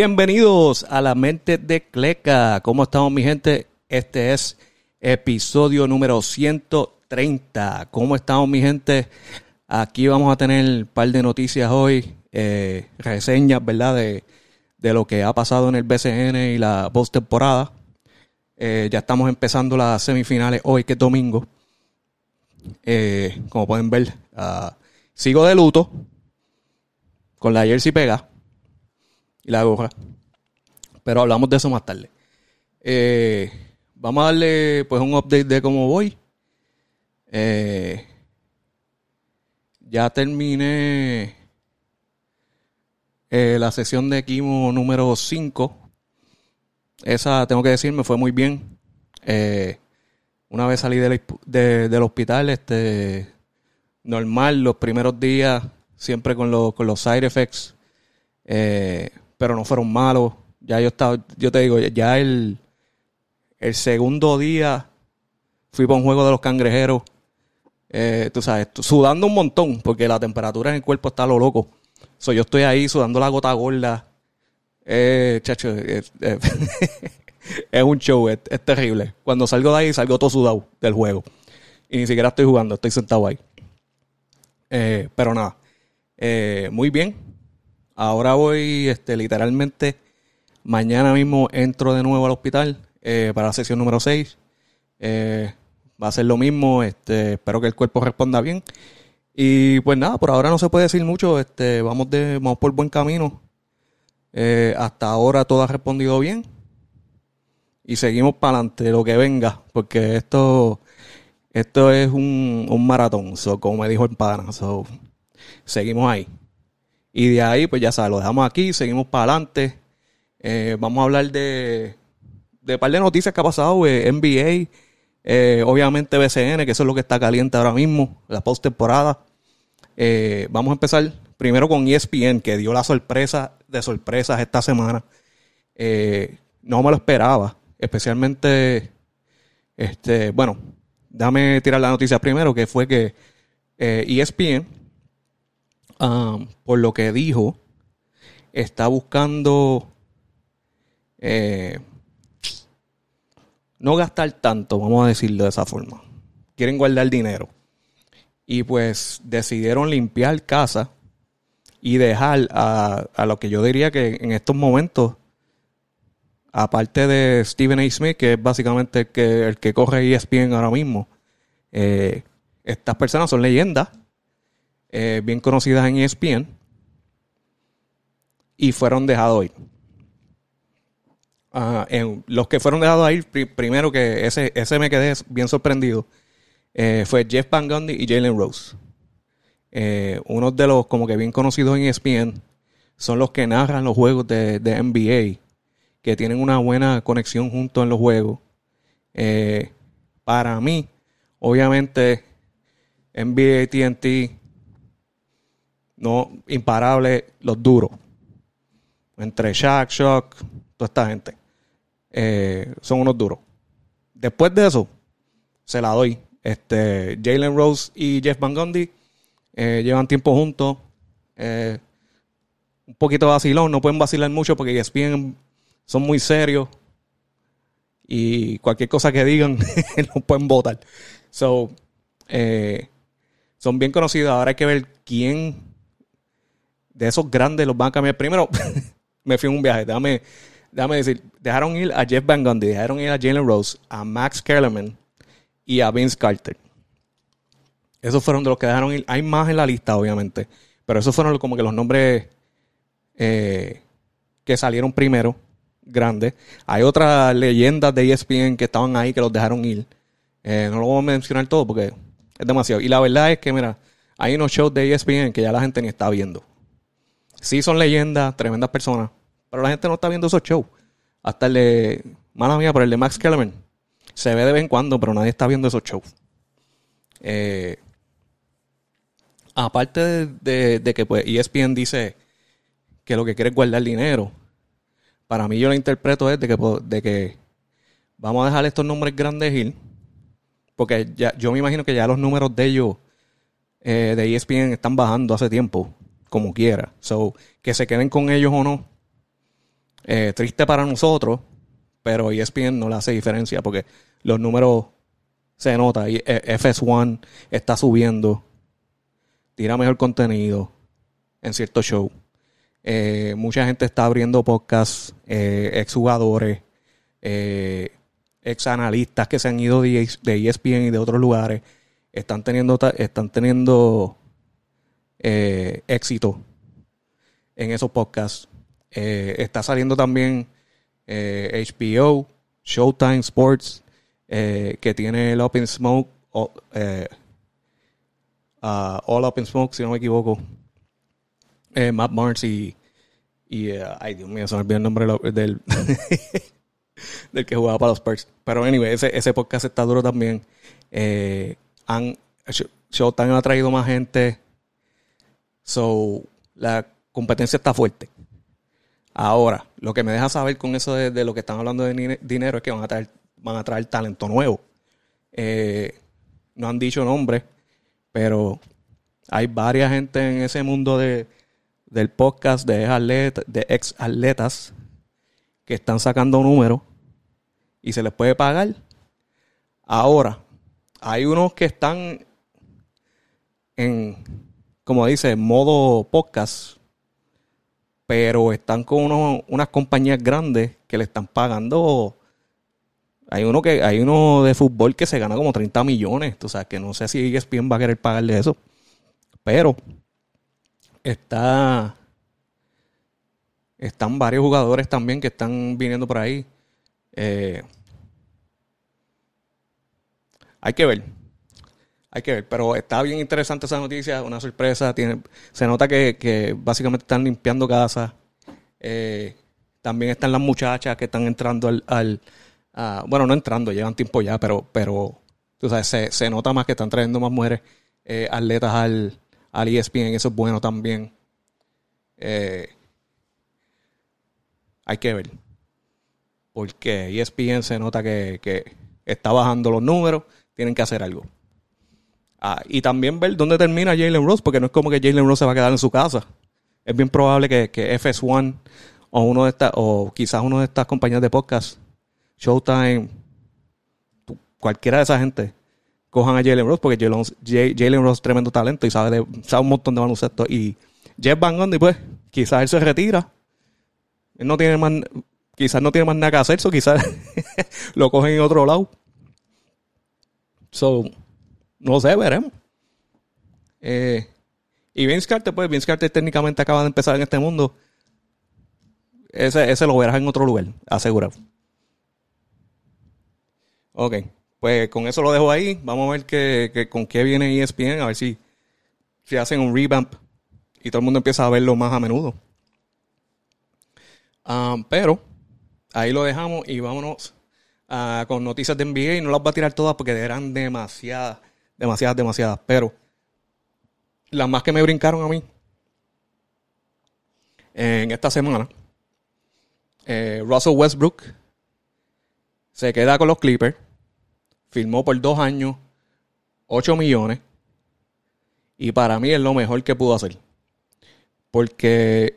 Bienvenidos a la mente de Cleca. ¿Cómo estamos, mi gente? Este es episodio número 130. ¿Cómo estamos, mi gente? Aquí vamos a tener un par de noticias hoy, eh, reseñas, ¿verdad? De, de, lo que ha pasado en el BCN y la postemporada. Eh, ya estamos empezando las semifinales hoy, que es domingo. Eh, como pueden ver, uh, sigo de luto con la jersey pega y la gorra. Pero hablamos de eso más tarde. Eh, vamos a darle pues un update de cómo voy. Eh, ya terminé eh, la sesión de quimo número 5. Esa, tengo que decir, me fue muy bien. una vez salí del, del hospital, este, normal, los primeros días, siempre con, los, con los side effects. Pero no fueron malos. Ya yo estaba, yo te digo, ya el, el segundo día fui para un juego de los cangrejeros. Eh, tú sabes, sudando un montón, porque la temperatura en el cuerpo está lo loco. So, yo estoy ahí sudando la gota gorda. Eh, chacho, eh, es un show, es, terrible. Cuando salgo de ahí, salgo todo sudado del juego. Y ni siquiera estoy jugando, estoy sentado ahí. pero nada, muy bien. Ahora voy, este, literalmente, mañana mismo entro de nuevo al hospital eh, para la sesión número 6. Eh, va a ser lo mismo, este, espero que el cuerpo responda bien. Y pues nada, por ahora no se puede decir mucho, este, vamos, de, vamos por buen camino. Eh, hasta ahora todo ha respondido bien. Y seguimos para adelante, lo que venga, porque esto, esto es un, un maratón, como me dijo el pana. seguimos ahí. Y de ahí, pues ya sabes, lo dejamos aquí, seguimos para adelante. Eh, vamos a hablar de, de un par de noticias que ha pasado, eh, NBA, eh, obviamente BCN, que eso es lo que está caliente ahora mismo, la postemporada. Eh, vamos a empezar primero con ESPN, que dio la sorpresa de sorpresas esta semana. no me lo esperaba, especialmente, este, bueno, déjame tirar la noticia primero, que fue que ESPN Um, por lo que dijo, está buscando eh, no gastar tanto, vamos a decirlo de esa forma. Quieren guardar dinero. Y pues decidieron limpiar casa y dejar a, lo que yo diría que en estos momentos, aparte de Stephen A. Smith, que es básicamente el que, el que corre ESPN ahora mismo, eh, estas personas son leyendas eh, bien conocidas en ESPN y fueron dejados ir. Ah, en los que fueron dejados ir, primero que ese, ese me quedé bien sorprendido, eh, fue Jeff Van Gundy y Jalen Rose. Eh, uno de los como que bien conocidos en ESPN son los que narran los juegos de, de NBA, que tienen una buena conexión junto en los juegos. para mí, obviamente, NBA TNT no imparable los duros. Entre Shaq, Shock, toda esta gente. Eh, son unos duros. Después de eso, se la doy. Este, Jalen Rose y Jeff Van Gundy eh, llevan tiempo juntos. Eh, un poquito vacilón, no pueden vacilar mucho porque ESPN son muy serios. Y cualquier cosa que digan, no pueden votar. So, son bien conocidos. Ahora hay que ver quién de esos grandes los van a cambiar. Primero, me fui en un viaje, déjame, déjame decir, dejaron ir a Jeff Van Gundy, dejaron ir a Jalen Rose, a Max Kellerman y a Vince Carter. Esos fueron de los que dejaron ir. Hay más en la lista, obviamente, pero esos fueron como que los nombres eh, que salieron primero, grandes. Hay otras leyendas de ESPN que estaban ahí que los dejaron ir. Eh, no lo voy a mencionar todo porque es demasiado. Y la verdad es que, mira, hay unos shows de ESPN que ya la gente ni está viendo. Sí son leyendas, tremendas personas, pero la gente no está viendo esos shows. Hasta el de, mala mía, pero el de Max Kellerman se ve de vez en cuando, pero nadie está viendo esos shows. Eh, aparte de, que pues ESPN dice que lo que quiere es guardar dinero, para mí yo lo interpreto es de que, pues, de que vamos a dejar estos nombres grandes ir, porque ya, yo me imagino que ya los números de ellos, eh, de ESPN, están bajando hace tiempo como quiera. So, que se queden con ellos o no, Eh, triste para nosotros, pero ESPN no le hace diferencia porque los números se nota. Y eh, FS1 está subiendo, tira mejor contenido en ciertos shows. Eh, mucha gente está abriendo podcasts, eh, exjugadores, eh, ex analistas que se han ido de, ESPN e y de otros lugares, están teniendo, están teniendo eh, éxito en esos podcasts. está saliendo también HBO, Showtime Sports, que tiene el Open Smoke, uh, All Open Smoke, si no me equivoco. Matt Barnes y, y ay Dios mío, se me olvidó el nombre del, del que jugaba para los Spurs. Pero anyway, ese, ese podcast está duro también. Eh, Showtime ha traído más gente. So, la competencia está fuerte. Ahora, lo que me deja saber con eso de, lo que están hablando de dinero es que van a traer, van a traer talento nuevo. Eh, no han dicho nombre, pero hay varias gente en ese mundo de, del podcast de, de ex atletas que están sacando números y se les puede pagar. Ahora, hay unos que están en, como dice, modo podcast, pero están con unas compañías grandes que le están pagando. Hay uno que hay uno de fútbol que se gana como 30 millones, o sea, que no sé si ESPN va a querer pagarle eso. Pero está están varios jugadores también que están viniendo por ahí. Eh, hay que ver. Hay que ver. Pero está bien interesante esa noticia, una sorpresa. Tiene, se nota que, básicamente están limpiando casa. Eh, también están las muchachas que están entrando al. bueno, no entrando, llevan tiempo ya, pero, pero tú sabes, se, nota más que están trayendo más mujeres eh, atletas al, al ESPN. Eso es bueno también. Eh, hay que ver. Porque ESPN se nota que, está bajando los números, tienen que hacer algo. Ah, y también ver dónde termina Jalen Rose, porque no es como que Jalen Rose se va a quedar en su casa. Es bien probable que, FS1 o uno de estas, o quizás uno de estas compañías de podcast, Showtime, cualquiera de esa gente, cojan a Jalen Rose, porque Jalen, Rose es tremendo talento y sabe, de, sabe un montón de baloncesto. Y Jeff Van Gundy, pues, quizás él se retira él no tiene más, quizás no tiene más nada que hacer, o quizás lo cogen en otro lado. So, no sé, veremos. Eh, y Vince Carter, pues Vince Carter técnicamente acaba de empezar en este mundo. Ese, ese lo verás en otro lugar, asegurado. Ok, pues con eso lo dejo ahí. Vamos a ver que, con qué viene ESPN, a ver si, si hacen un revamp y todo el mundo empieza a verlo más a menudo. Um, pero ahí lo dejamos y vámonos uh, con noticias de NBA. Y no las voy a tirar todas porque eran demasiadas, demasiadas, demasiadas. Pero las más que me brincaron a mí en esta semana, eh, Russell Westbrook se queda con los Clippers, firmó por dos años 8 millones y para mí es lo mejor que pudo hacer. Porque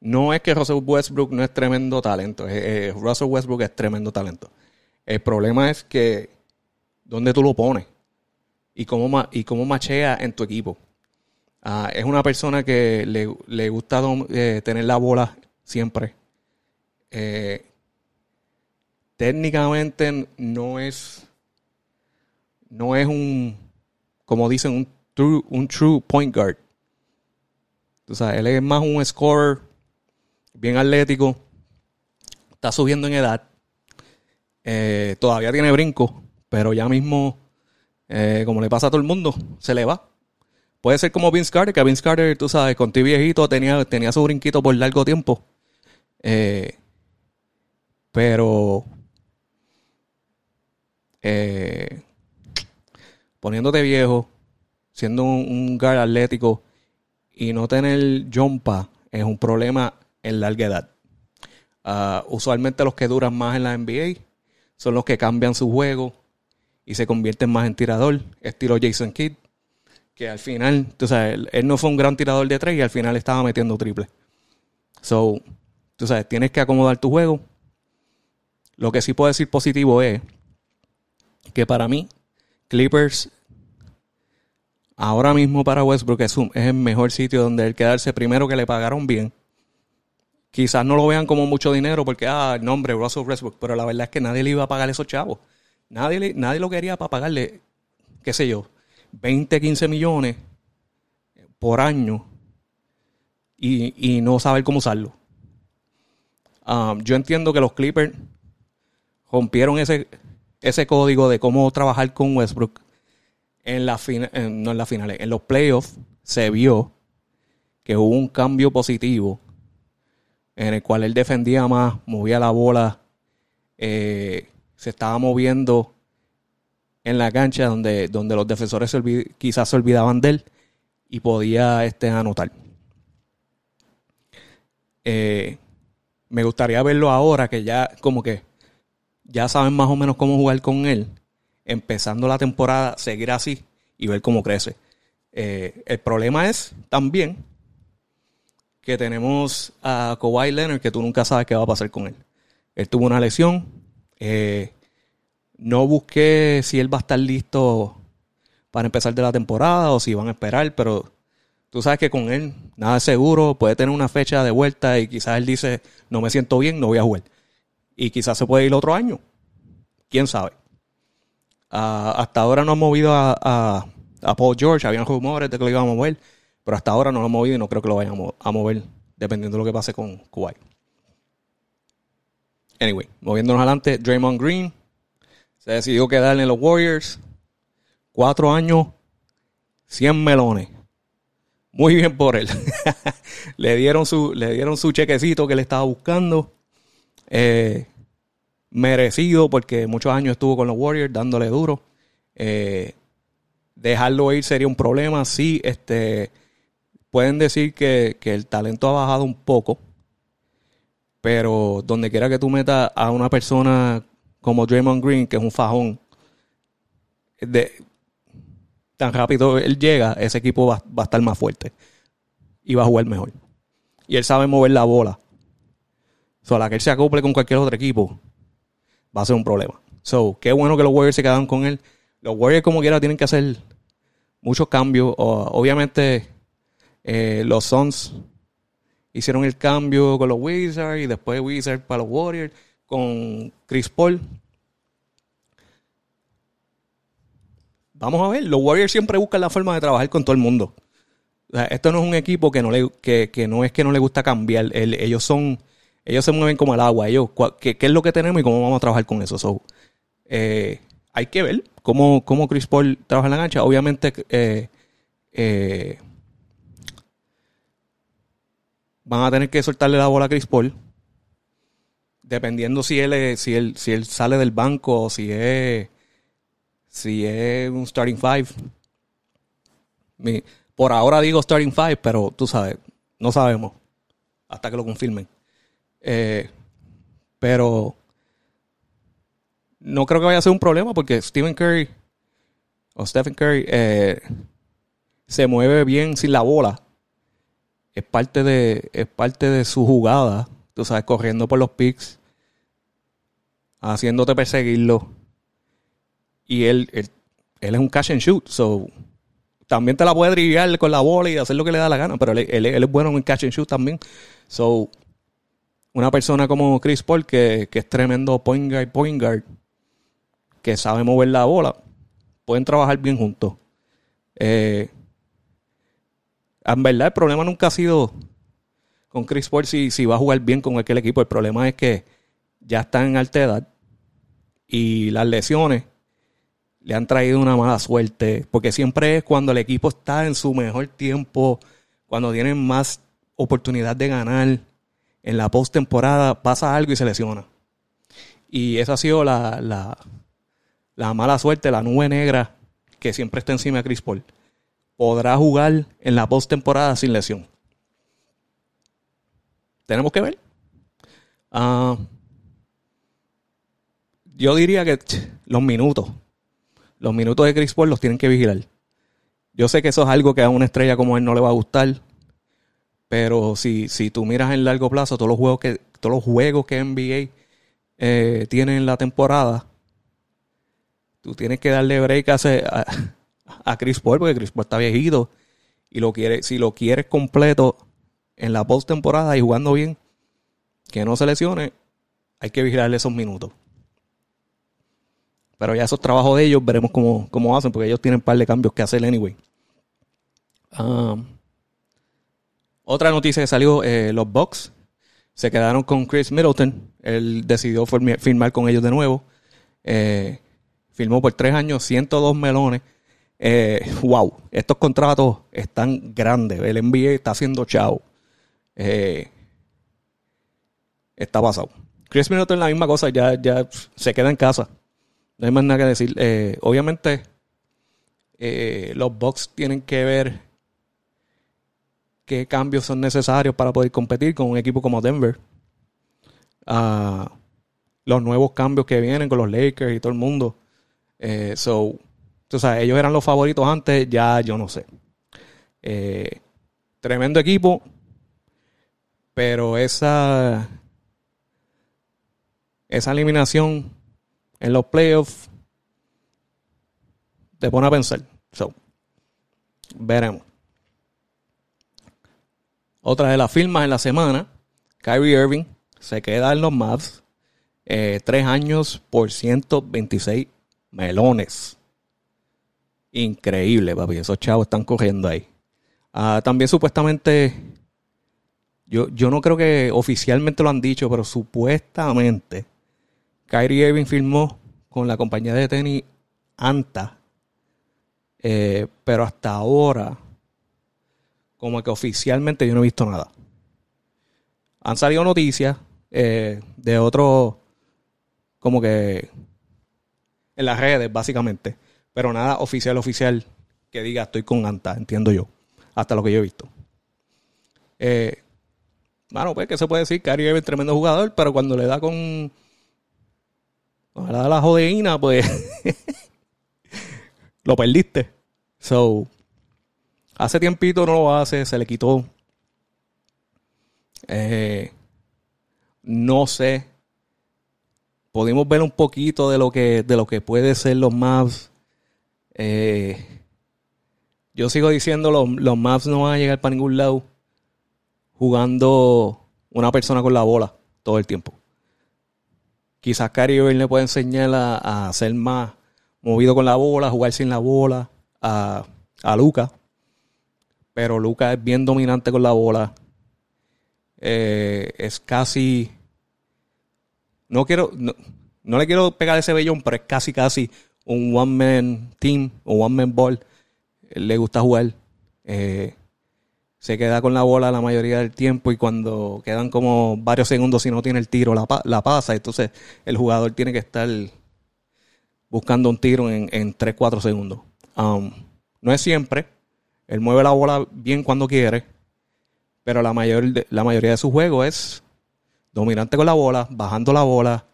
no es que Russell Westbrook no es tremendo talento. Russell Westbrook es tremendo talento. El problema es que dónde tú lo pones y cómo, y cómo machea en tu equipo. Ah, es una persona que le, gusta eh, tener la bola siempre. Eh, técnicamente no es no es un como dicen un true, un true point guard. O sea, él es más un scorer bien atlético, está subiendo en edad, eh, todavía tiene brinco, pero ya mismo, eh, como le pasa a todo el mundo, se le va. Puede ser como Vince Carter, que Vince Carter, tú sabes, con ti viejito tenía, tenía su brinquito por largo tiempo. Eh, pero poniéndote viejo, siendo un, un guard atlético y no tener jumpa es un problema en larga edad. Ah, usualmente los que duran más en la NBA son los que cambian su juego y se convierten más en tirador, estilo Jason Kidd, que al final, tú sabes, él, no fue un gran tirador de tres y al final estaba metiendo triple. So, tú sabes, tienes que acomodar tu juego. Lo que sí puedo decir positivo es que para mí, Clippers ahora mismo para Westbrook es, el mejor sitio donde él quedarse primero que le pagaron bien. Quizás no lo vean como mucho dinero porque, ah, el nombre, Russell Westbrook, pero la verdad es que nadie le iba a pagar esos chavos. Nadie, nadie lo quería para pagarle, qué sé yo, 20, 15 millones por año y, no saber cómo usarlo. Um, yo entiendo que los Clippers rompieron ese, ese código de cómo trabajar con Westbrook en la no en las finales, en los playoffs se vio que hubo un cambio positivo en el cual él defendía más, movía la bola, eh, se estaba moviendo en la cancha donde, donde los defensores quizás se olvidaban de él y podía este, anotar. Eh, me gustaría verlo ahora que ya como que ya saben más o menos cómo jugar con él, empezando la temporada, seguir así y ver cómo crece. Eh, el problema es también que tenemos a Kawhi Leonard, que tú nunca sabes qué va a pasar con él. Él tuvo una lesión. Eh, no busqué si él va a estar listo para empezar de la temporada o si van a esperar, pero tú sabes que con él nada es seguro, puede tener una fecha de vuelta y quizás él dice, no me siento bien, no voy a jugar. Y quizás se puede ir otro año. ¿Quién sabe? Ah, hasta ahora no han movido a, Paul George, habían rumores de que lo iban a mover, pero hasta ahora no lo han movido y no creo que lo vayan a mover, dependiendo de lo que pase con Kuwait. Anyway, moviéndonos adelante, Draymond Green se decidió quedar en los Warriors. Cuatro años, 100 melones. Muy bien por él. le, dieron su, le dieron su chequecito que le estaba buscando. Eh, merecido porque muchos años estuvo con los Warriors dándole duro. Eh, dejarlo ir sería un problema. Sí, este, pueden decir que, que, el talento ha bajado un poco. Pero donde quiera que tú metas a una persona como Draymond Green, que es un fajón, tan rápido él llega, ese equipo va, a estar más fuerte y va a jugar mejor. Y él sabe mover la bola. So, a la que él se acople con cualquier otro equipo, va a ser un problema. So, qué bueno que los Warriors se quedan con él. Los Warriors, como quiera, tienen que hacer muchos cambios. obviamente, eh, los Suns hicieron el cambio con los Wizards y después Wizards para los Warriors con Chris Paul. Vamos a ver, los Warriors siempre buscan la forma de trabajar con todo el mundo. esto no es un equipo que no, le, que, no es que no le gusta cambiar. ellos son, ellos se mueven como el agua. ¿qué, es lo que tenemos y cómo vamos a trabajar con eso? Eh, hay que ver cómo, cómo Chris Paul trabaja en la cancha. Obviamente, eh, eh, van a tener que soltarle la bola a Chris Paul dependiendo si él, si él, si él sale del banco o si es, si es un starting five. por ahora digo starting five, pero tú sabes, no sabemos hasta que lo confirmen. Eh, pero no creo que vaya a ser un problema porque Stephen Curry o Stephen Curry eh, se mueve bien sin la bola. Es parte de, es parte de su jugada. Tú sabes, corriendo por los picks haciéndote perseguirlo. Y él, él, es un catch and shoot. So, también te la puede driviar con la bola y hacer lo que le da la gana, pero él, es bueno en catch and shoot también. So, una persona como Chris Paul, que, es tremendo point guard, point guard, que sabe mover la bola, pueden trabajar bien juntos. Eh, en verdad, el problema nunca ha sido con Chris Paul si, si va a jugar bien con aquel equipo. El problema es que ya está en alta edad y las lesiones le han traído una mala suerte, porque siempre es cuando el equipo está en su mejor tiempo, cuando tienen más oportunidad de ganar en la postemporada, pasa algo y se lesiona. Y esa ha sido la, la, la mala suerte, la nube negra que siempre está encima de Chris Paul. Podrá jugar en la postemporada sin lesión. Tenemos que ver. Ah yo diría que los minutos, los minutos de Chris Paul los tienen que vigilar. Yo sé que eso es algo que a una estrella como él no le va a gustar, pero si, si tú miras en largo plazo, todos los juegos que, todos los juegos que NBA eh, tiene en la temporada, tú tienes que darle break a, a, Chris Paul, porque Chris Paul está viejito. Y lo quiere, si lo quieres completo en la postemporada y jugando bien, que no se lesione, hay que vigilarle esos minutos. Pero ya esos trabajos de ellos veremos cómo, cómo hacen, porque ellos tienen un par de cambios que hacer anyway. Um, otra noticia que salió, eh, los Bucks se quedaron con Chris Middleton. Él decidió firmar con ellos de nuevo. Eh, firmó por tres años, 102 melones. Eh, wow, estos contratos están grandes. El NBA está haciendo chao. Eh, está pasado. Chris Middleton la misma cosa, ya, ya se queda en casa. No hay más nada que decir. Eh, obviamente, los Bucks tienen que ver qué cambios son necesarios para poder competir con un equipo como Denver. Ah, los nuevos cambios que vienen con los Lakers y todo el mundo. Eh, so, tú sabes, ellos eran los favoritos antes, ya yo no sé. Eh, tremendo equipo, pero esa esa eliminación en los playoffs te pone a pensar. So, veremos. Otra de las firmas en la semana, Kyrie Irving se queda en los Mavs. Eh, tres años por 126 melones. Increíble, papi. Esos chavos están corriendo ahí. Ah, también supuestamente, yo, yo no creo que oficialmente lo han dicho, pero supuestamente Kyrie Irving firmó con la compañía de tenis Anta. Eh, pero hasta ahora, como que oficialmente yo no he visto nada. Han salido noticias eh, de otros, como que en las redes, básicamente. Pero nada oficial, oficial que diga estoy con Anta, entiendo yo. Hasta lo que yo he visto. Eh, bueno, pues, ¿qué se puede decir? Kyrie es tremendo jugador, pero cuando le da con. Cuando le da la jodeína, pues. lo perdiste. So. Hace tiempito no lo hace, se le quitó. Eh, no sé pudimos ver un poquito de lo que, de lo que puede ser los maps. Eh, yo sigo diciendo, los, los maps no van a llegar para ningún lado jugando una persona con la bola todo el tiempo. Quizás Kyrie le puede enseñar a, ser más movido con la bola, jugar sin la bola, a, a Luca. Pero Luca es bien dominante con la bola. Eh, es casi no quiero, no, le quiero pegar ese bellón, pero es casi, casi un one-man team o one-man ball. Le gusta jugar. Eh, se queda con la bola la mayoría del tiempo y cuando quedan como varios segundos si no tiene el tiro la, la pasa. Entonces el jugador tiene que estar buscando un tiro en, en 3-4 segundos. Um, no es siempre. Él mueve la bola bien cuando quiere. Pero la, mayor, la mayoría de su juego es dominante con la bola, bajando la bola,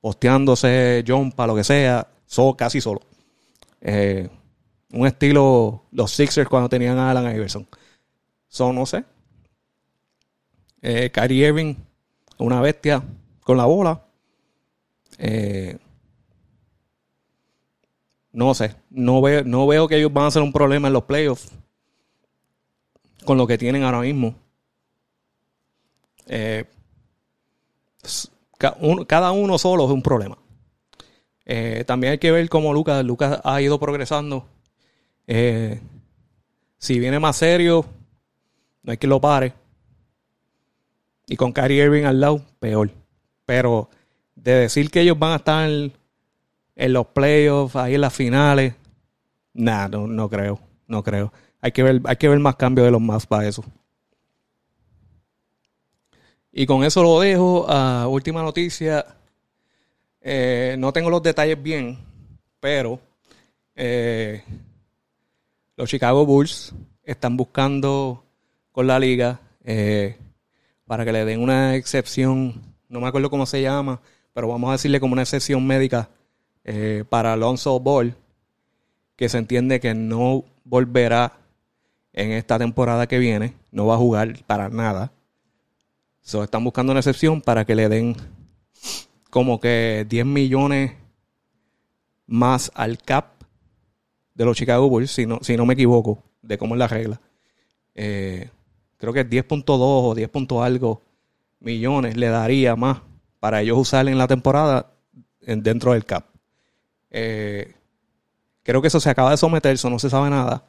posteándose, para lo que sea, casi solo. Eh, un estilo los Sixers cuando tenían a Alan Iverson. Son, no sé. Eh, Kyrie Irving, una bestia con la bola. Eh, no sé, no veo, no veo que ellos van a ser un problema en los playoffs con lo que tienen ahora mismo. Eh, cada uno solo es un problema. Eh, también hay que ver cómo Lucas, Lucas ha ido progresando. Eh, si viene más serio, no hay que lo pare. Y con Kyrie Irving al lado, peor. Pero de decir que ellos van a estar en, los playoffs, ahí en las finales, nada, no, no creo. No creo. Hay que ver, hay que ver más cambios de los más para eso. Y con eso lo dejo. a última noticia. Eh, no tengo los detalles bien, pero eh, los Chicago Bulls están buscando con la liga eh, para que le den una excepción, no me acuerdo cómo se llama, pero vamos a decirle como una excepción médica para Alonso Ball, que se entiende que no volverá en esta temporada que viene, no va a jugar para nada. So, están buscando una excepción para que le den como que 10 millones más al cap de los Chicago Bulls, si no, si no me equivoco, de cómo es la regla. Eh, creo que 10.2 o 10. algo millones le daría más para ellos usar en la temporada dentro del cap. Eh, creo que eso se acaba de someter, eso no se sabe nada.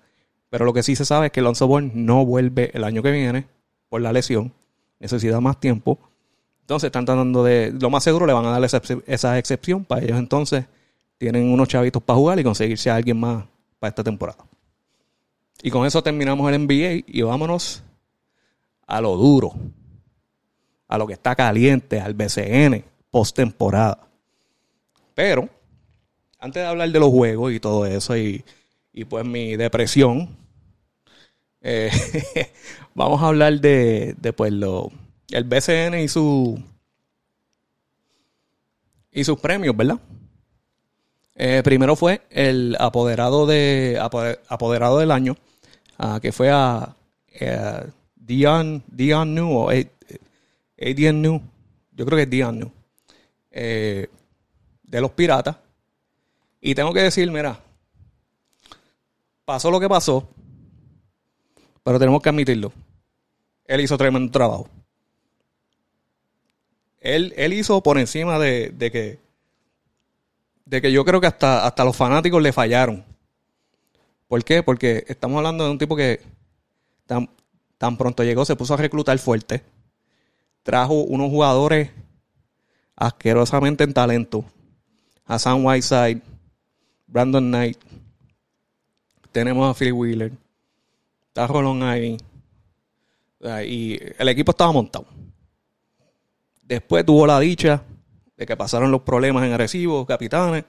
Pero lo que sí se sabe es que Lonzo Ball no vuelve el año que viene por la lesión. Necesita más tiempo. Entonces están tratando de. Lo más seguro le van a dar esa, excepción para ellos. Entonces tienen unos chavitos para jugar y conseguirse a alguien más para esta temporada. Y con eso terminamos el NBA y vámonos a lo duro. A lo que está caliente, al BCN, postemporada. Pero, antes de hablar de los juegos y todo eso y y pues mi depresión. Eh, vamos a hablar de, de pues lo, el BCN y su y sus premios, ¿verdad? Eh, primero fue el apoderado de apoderado del año, uh, que fue a uh, Dion, Dion New o Adian New, yo creo que es Dion New, eh, de los Piratas. Y tengo que decir, mira, pasó lo que pasó, pero tenemos que admitirlo. Él hizo tremendo trabajo. Él, él hizo por encima de, que de que yo creo que hasta, hasta los fanáticos le fallaron. ¿Por qué? Porque estamos hablando de un tipo que tan, tan pronto llegó, se puso a reclutar fuerte, trajo unos jugadores asquerosamente en talento, a Sam Whiteside, Brandon Knight, tenemos a Philly Wheeler. Está Rolón ahí. Y el equipo estaba montado. Después tuvo la dicha de que pasaron los problemas en Arecibo, capitanes.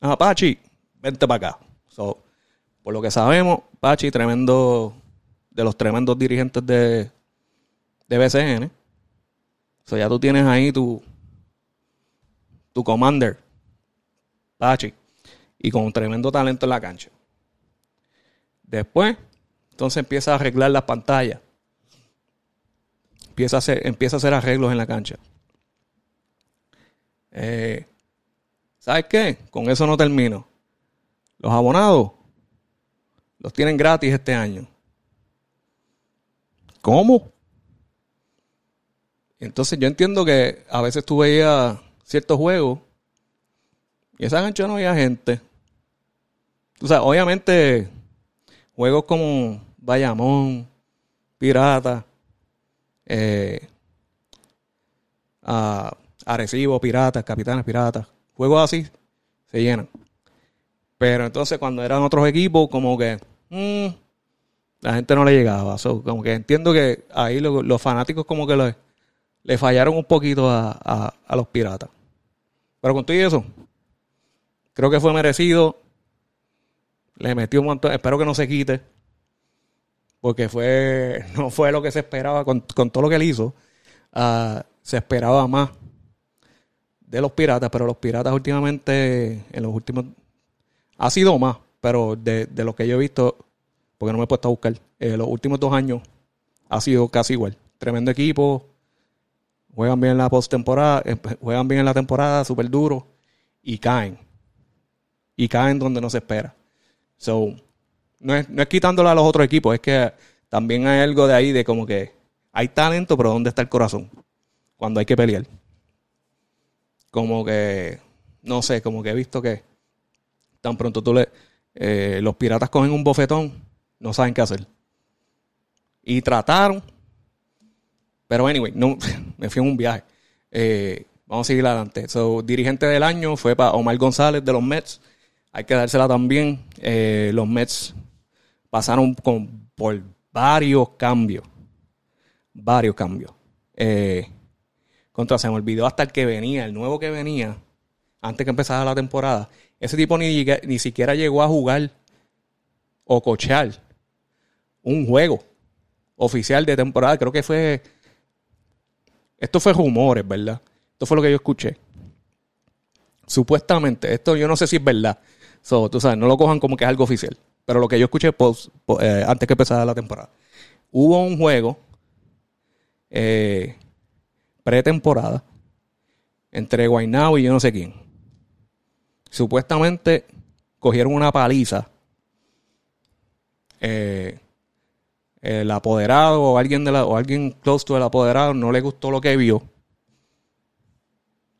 Ah, Pachi, vente para acá. por lo que sabemos, Pachi, tremendo, de los tremendos dirigentes de, de BCN. So, ya tú tienes ahí tu, tu commander, Pachi, y con un tremendo talento en la cancha. Después, entonces empieza a arreglar las pantallas. Empieza a hacer, arreglos en la cancha. Eh, ¿Sabes qué? Con eso no termino. Los abonados los tienen gratis este año. ¿Cómo? Entonces yo entiendo que a veces tú veías ciertos juegos y esa cancha no había gente. O sea, obviamente Juegos como Bayamón, Pirata, eh, Arecibo, Piratas, Capitanes Piratas, juegos así se llenan. Pero entonces cuando eran otros equipos, como que mm, la gente no le llegaba. como que entiendo que ahí los fanáticos como que le, fallaron un poquito a, a, los piratas. Pero con todo eso, creo que fue merecido. Le metió un montón. Espero que no se quite. Porque fue, no fue lo que se esperaba con, todo lo que él hizo. Ah, se esperaba más de los piratas, pero los piratas últimamente, en los últimos, ha sido más, pero de, lo que yo he visto, porque no me he puesto a buscar, eh, los últimos dos años ha sido casi igual. Tremendo equipo, juegan bien en la postemporada, eh, juegan bien en la temporada, súper duro, y caen. Y caen donde no se espera. So, no es, no es a los otros equipos, es que también hay algo de ahí de como que hay talento, pero ¿dónde está el corazón? Cuando hay que pelear. Como que, no sé, como que he visto que tan pronto tú le, eh, los piratas cogen un bofetón, no saben qué hacer. Y trataron, pero anyway, no, me fui en un viaje. Eh, vamos a seguir adelante. So, dirigente del año fue para Omar González de los Mets hay que dársela también. Eh, los Mets pasaron con, por varios cambios. Varios cambios. Eh, contra, se me olvidó hasta el que venía, el nuevo que venía, antes que empezara la temporada. Ese tipo ni, ni siquiera llegó a jugar o cochear un juego oficial de temporada. Creo que fue. Esto fue rumores, ¿verdad? Esto fue lo que yo escuché. Supuestamente, esto yo no sé si es verdad. So, tú sabes, no lo cojan como que es algo oficial. Pero lo que yo escuché eh, antes que empezara la temporada. Hubo un juego eh, pretemporada entre Guaynabo y yo no sé quién. Supuestamente cogieron una paliza. Eh, el apoderado o alguien de la, o alguien close to el apoderado no le gustó lo que vio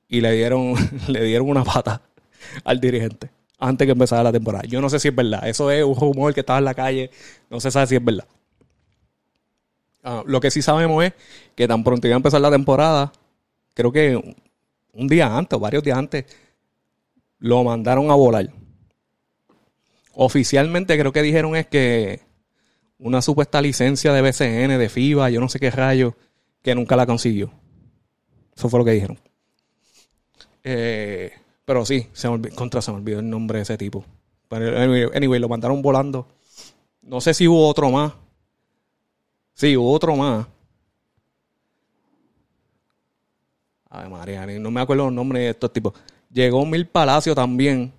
y le dieron le dieron una pata al dirigente antes que empezara la temporada. Yo no sé si es verdad. Eso es un rumor que estaba en la calle. No se sabe si es verdad. Ah, lo que sí sabemos es que tan pronto iba a empezar la temporada, creo que un día antes o varios días antes, lo mandaron a volar. Oficialmente creo que dijeron es que una supuesta licencia de BCN, de FIBA, yo no sé qué rayo, que nunca la consiguió. Eso fue lo que dijeron. Eh, pero sí, se contra se me olvidó el nombre de ese tipo. Pero anyway, lo mandaron volando. No sé si hubo otro más. Sí, hubo otro más. Ay, María, no me acuerdo los nombres de estos tipos. Llegó Mil Palacio también.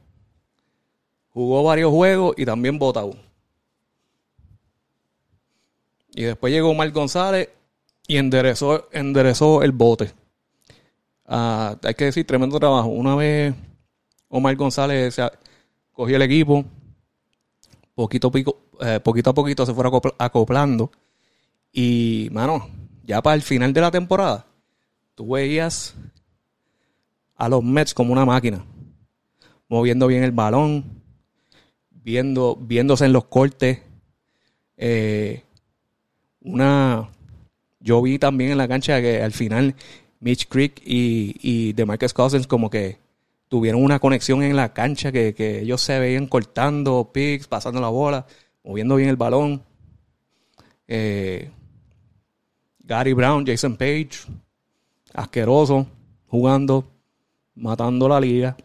Jugó varios juegos y también votó. Y después llegó Omar González y enderezó, enderezó el bote. Ah, hay que decir, tremendo trabajo. Una vez Omar González cogió el equipo, eh, poquito a poquito se fueron acoplando. Y, mano, ya para el final de la temporada, tú veías a los Mets como una máquina, moviendo bien el balón, viendo, viéndose en los cortes. Eh, una, yo vi también en la cancha que al final Mitch Creek y, y DeMarcus Cousins como que tuvieron una conexión en la cancha que, ellos se veían cortando picks, pasando la bola, moviendo bien el balón. Eh, Gary Brown, Jason Page, asqueroso, jugando, matando la liga.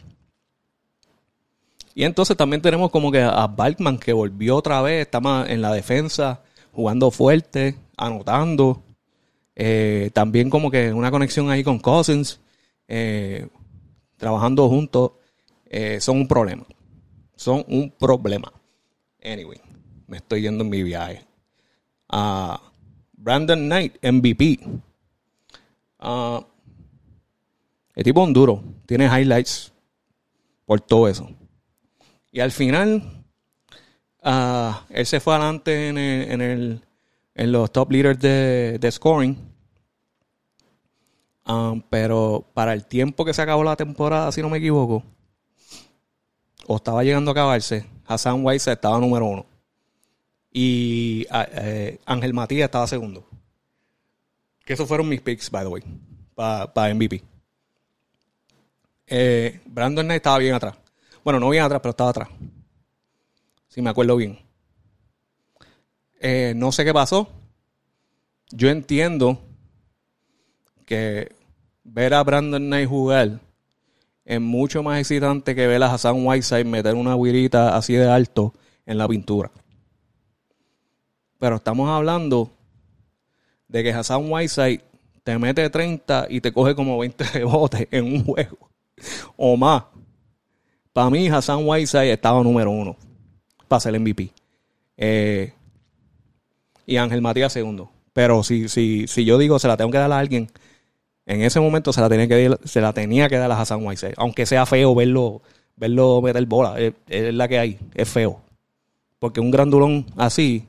Y entonces también tenemos como que a Balkman que volvió otra vez, está más en la defensa, jugando fuerte, anotando. Eh, también como que una conexión ahí con Cousins, eh, trabajando juntos, eh, son un problema. Son un problema. Anyway, me estoy yendo en mi viaje. a Brandon Knight, MVP. Uh, el tipo un duro. Tiene highlights por todo eso. Y al final, él se fue adelante en el en los top leaders de, scoring. Um, pero para el tiempo que se acabó la temporada, si no me equivoco, o estaba llegando a acabarse, Hassan Weiss estaba número uno. Y ah, eh, Ángel Matías estaba segundo. Que esos fueron mis picks, by the way, para MVP. Eh, Brandon Knight estaba bien atrás. Bueno, no bien atrás, pero estaba atrás. Si me acuerdo bien. Eh, no sé qué pasó. Yo entiendo que ver a Brandon Knight jugar es mucho más excitante que ver a Hassan Whiteside meter una guirita así de alto en la pintura. Pero estamos hablando de que Hassan Whiteside te mete 30 y te coge como 20 rebotes en un juego o más. Para mí, Hassan Whiteside estaba número uno para ser MVP. Eh, y Ángel Matías segundo. Pero si, si, si yo digo se la tengo que dar a alguien, en ese momento se la tenía que, se la tenía que dar a Hassan White. Aunque sea feo verlo, verlo meter bola. Es, la que hay. Es feo. Porque un grandulón así,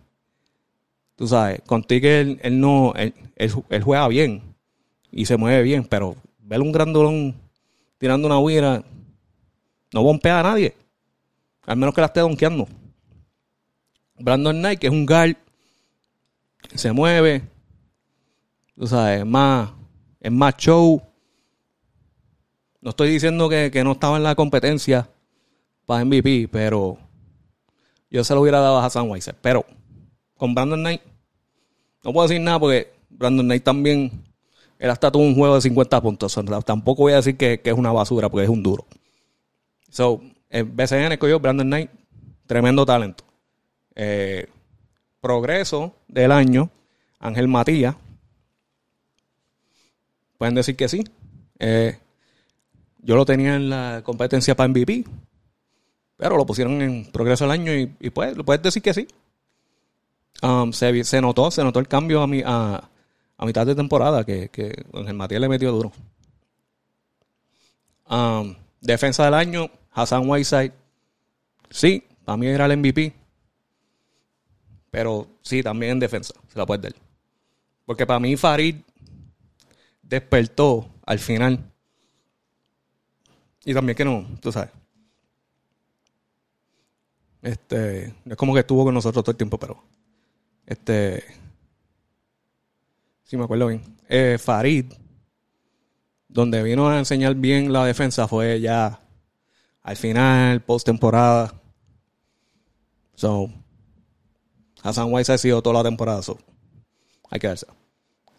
tú sabes, contigo él, él no, él, él, juega bien y se mueve bien, pero ver un grandulón tirando una huira no bombea a nadie. Al menos que la esté donkeando. Brandon Knight, que es un guard se mueve, tú sabes, es más, es más show. No estoy diciendo que, no estaba en la competencia para MVP, pero yo se lo hubiera dado a Hassan Weiser. Pero con Brandon Knight, no puedo decir nada porque Brandon Knight también, él hasta tuvo un juego de 50 puntos. tampoco voy a decir que, es una basura porque es un duro. So, el BCN escogió Brandon Knight, tremendo talento. Eh, progreso del año, Ángel Matías. Pueden decir que sí. Eh, yo lo tenía en la competencia para MVP, pero lo pusieron en progreso del año y, pues, lo puedes decir que sí. Um, se, notó, se notó el cambio a, mi, a, mitad de temporada, que, que el Matías le metió duro. Um, defensa del año, Hassan Whiteside. Sí, para mí era el MVP. Pero sí, también en defensa, se la puede dar. Porque para mí Farid despertó al final. Y también que no, tú sabes. Este, es como que estuvo con nosotros todo el tiempo, pero este, si me acuerdo bien. Eh, Farid, donde vino a enseñar bien la defensa fue ya al final, post temporada. So, Hassan Weiss ha sido toda la temporada. So, hay que verse.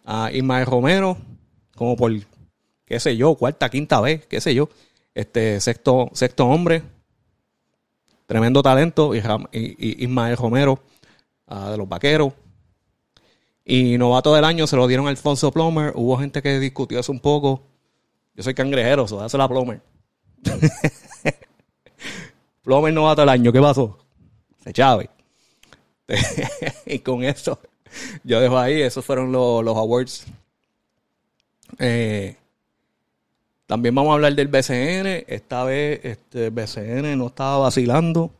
A Ismael Romero, como por, qué sé yo, cuarta, quinta vez, qué sé yo. Este, sexto, sexto hombre. Tremendo talento. Y, Ismael Romero, ah, de los vaqueros. Y novato del año se lo dieron a Alfonso Plomer. Hubo gente que discutió eso un poco. Yo soy cangrejero, eso hace la Plomer. Plomer novato del año, ¿qué pasó? Se chave. y con eso, yo dejo ahí, esos fueron los, awards. Eh, también vamos a hablar del BCN. Esta vez este BCN no estaba vacilando.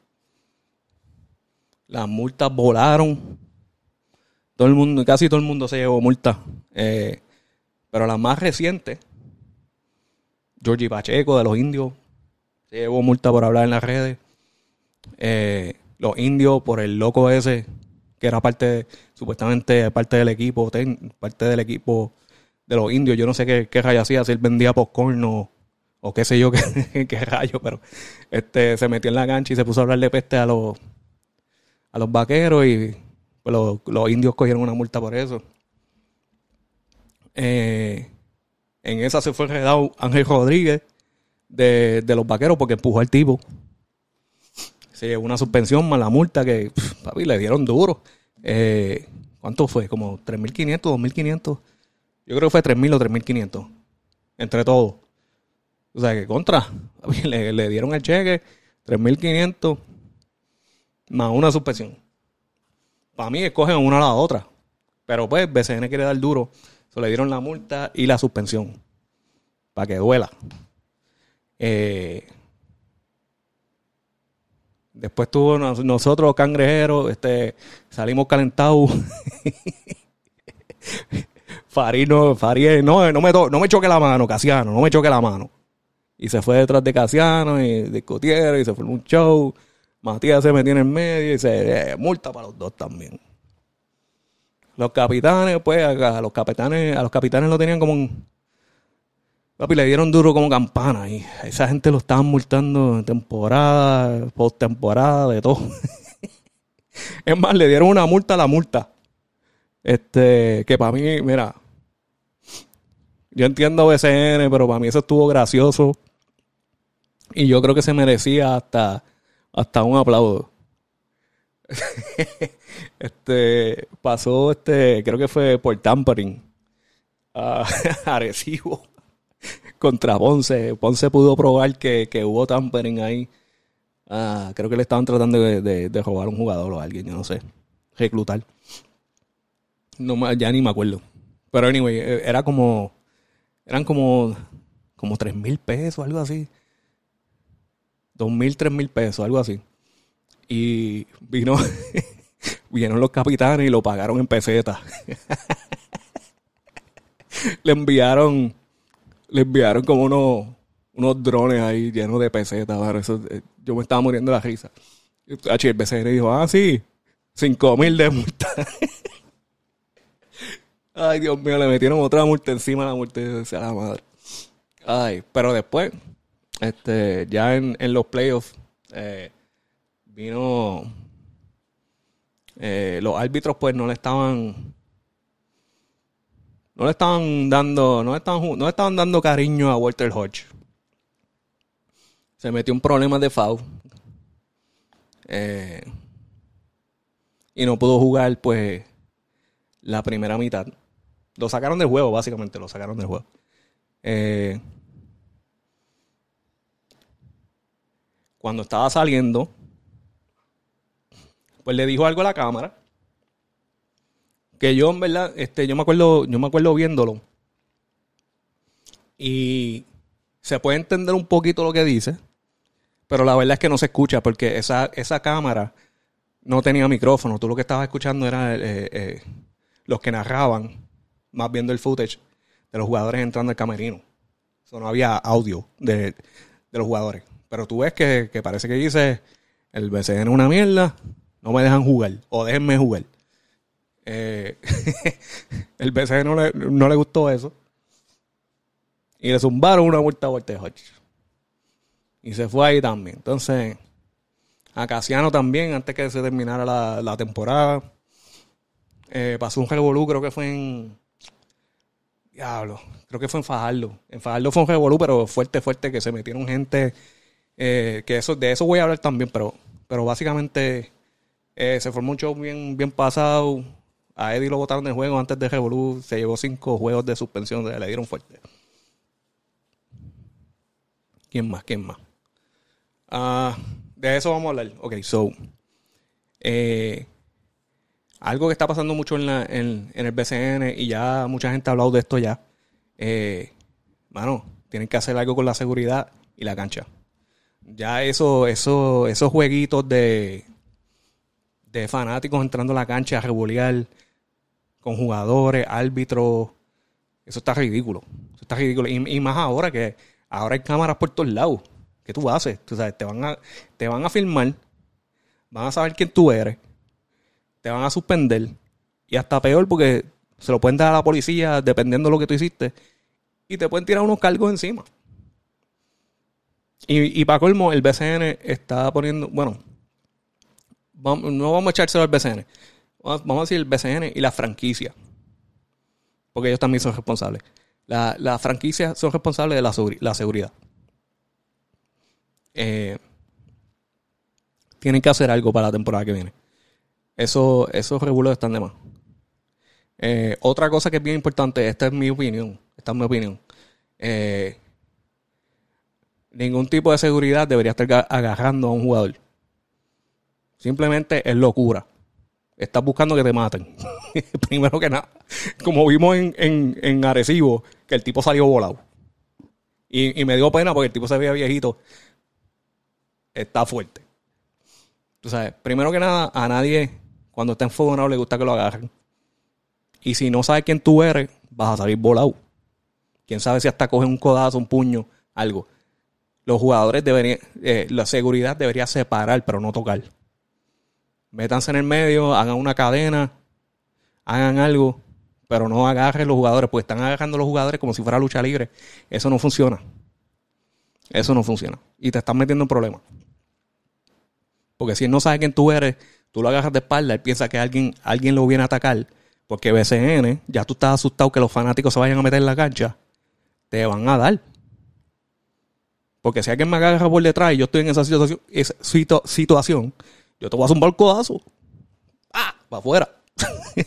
Las multas volaron. Todo el mundo, casi todo el mundo se llevó multa. Eh, pero la más reciente, Georgie Pacheco de los indios, se llevó multa por hablar en las redes. Eh, los indios por el loco ese, que era parte, supuestamente parte del equipo, parte del equipo de los indios. Yo no sé qué, qué rayo hacía, si él vendía popcorn o, o qué sé yo qué, qué rayo, pero este se metió en la cancha y se puso a hablar de peste a los, a los vaqueros y pues los, indios cogieron una multa por eso. Eh, en esa se fue enredado Ángel Rodríguez de, los vaqueros porque empujó al tipo. Llevó una suspensión más la multa que, papi, le dieron duro. Eh, ¿Cuánto fue? Como 3.500, 2.500. Yo creo que fue 3.000 o 3.500. Entre todos. O sea que contra. Le, le dieron el cheque, 3.500 más una suspensión. Para mí escogen una a la otra. Pero pues BCN quiere dar duro. Se le dieron la multa y la suspensión. Para que duela. Eh, después tuvo nosotros, cangrejeros, este, salimos calentados. Farino, Farid, no, no me, no me choque la mano, Casiano, no me choque la mano. Y se fue detrás de Casiano y discutieron y se formó un show. Matías se metió en medio y se eh, multa para los dos también. Los capitanes, pues, a, los capitanes, a los capitanes lo tenían como un. Papi, le dieron duro como campana. Y esa gente lo estaban multando en temporada, post temporada, de todo. es más, le dieron una multa a la multa. Este, que para mí, mira. Yo entiendo BCN, pero para mí eso estuvo gracioso. Y yo creo que se merecía hasta hasta un aplauso. este pasó este, creo que fue por tampering a Arecibo contra Ponce. Ponce pudo probar que, hubo tampering ahí. Ah, creo que le estaban tratando de, de, robar un jugador o alguien, yo no sé. Reclutar. No, ya ni me acuerdo. Pero anyway, eh, era como. Eran como. Como tres mil pesos, algo así dos mil, tres mil pesos, algo así. Y vino, vinieron los capitanes y lo pagaron en pesetas. le enviaron, le enviaron como unos, unos drones ahí llenos de pesetas. Eh, yo me estaba muriendo la risa. Y el BCN dijo, ah, sí, cinco mil de multa. Ay, Dios mío, le metieron otra multa encima de la multa de la madre. Ay, pero después, este, ya en, los playoffs eh, vino eh, los árbitros pues no le estaban no le estaban dando no le estaban, no estaban dando cariño a Walter Hodge. Se metió un problema de foul. Eh, y no pudo jugar pues la primera mitad. Lo sacaron del juego básicamente lo sacaron del juego. Eh, cuando estaba saliendo, pues le dijo algo a la cámara. Que yo en verdad, este, yo me acuerdo, yo me acuerdo viéndolo. Y se puede entender un poquito lo que dice, pero la verdad es que no se escucha porque esa, esa cámara no tenía micrófono. Tú lo que estabas escuchando era eh, eh, los que narraban, más viendo el footage de los jugadores entrando al camerino. Eso no había audio de, de los jugadores. Pero tú ves que, que parece que dice el BCN es una mierda, no me dejan jugar o déjenme jugar. Eh, el BCN no le, no le gustó eso. Y le zumbaron una vuelta a de Hodge. Y se fue ahí también. Entonces, a Casiano también, antes que se terminara la, la temporada. Eh, pasó un revolú, creo que fue en. Diablo, creo que fue en Fajardo. En Fajardo fue un revolú, pero fuerte, fuerte, que se metieron gente. Eh, que eso, de eso voy a hablar también, pero, pero básicamente se formó un show bien, bien pasado. A Eddie lo botaron de juego antes de Revolú. Se llevó cinco juegos de suspensión. Le dieron fuerte. ¿Quién más? ¿Quién más? Ah, de eso vamos a hablar. Ok, so. Eh, algo que está pasando mucho en, el BCN y ya mucha gente ha hablado de esto ya. Eh, mano, tienen que hacer algo con la seguridad y la cancha. Ya eso, eso, esos jueguitos de, de fanáticos entrando a la cancha a revolear con jugadores, árbitros, eso está ridículo. Eso está ridículo. Y, más ahora que ahora hay cámaras por todos lados. ¿Qué tú haces? Tú sabes, te van a, te van a filmar, van a saber quién tú eres, te van a suspender y hasta peor porque se lo pueden dar a la policía dependiendo de lo que tú hiciste y te pueden tirar unos cargos encima. Y, y para colmo, el BCN está poniendo, bueno, no vamos a echárselo al BCN, vamos a decir el BCN y la franquicia, porque ellos también son responsables. Las la franquicias son responsables de la, la seguridad. Eh, tienen que hacer algo para la temporada que viene. Eso, esos regulos están de más. Eh, otra cosa que es bien importante, esta es mi opinión, esta es mi opinión. Eh, ningún tipo de seguridad debería estar agarrando a un jugador. Simplemente es locura. Estás buscando que te maten. Primero que nada. Como vimos en, en, en, Arecibo, que el tipo salió volado. Y, y, me dio pena porque el tipo se veía viejito. Está fuerte. Tú sabes, primero que nada, a nadie, cuando está enfogonado, le gusta que lo agarren. Y si no sabes quién tú eres, vas a salir volado. Quién sabe si hasta coge un codazo, un puño, algo. Los jugadores deberían, eh, la seguridad debería separar, pero no tocar métanse en el medio, hagan una cadena, hagan algo, pero no agarren los jugadores, porque están agarrando los jugadores como si fuera lucha libre. Eso no funciona. Eso no funciona. Y te están metiendo en problemas. Porque si él no sabe quién tú eres, tú lo agarras de espalda, él piensa que alguien, alguien lo viene a atacar. Porque BCN, ya tú estás asustado que los fanáticos se vayan a meter en la cancha, te van a dar. Porque si alguien me agarra por detrás y yo estoy en esa situación, esa situación yo te voy a hacer un balcodazo. ¡Ah! Para afuera.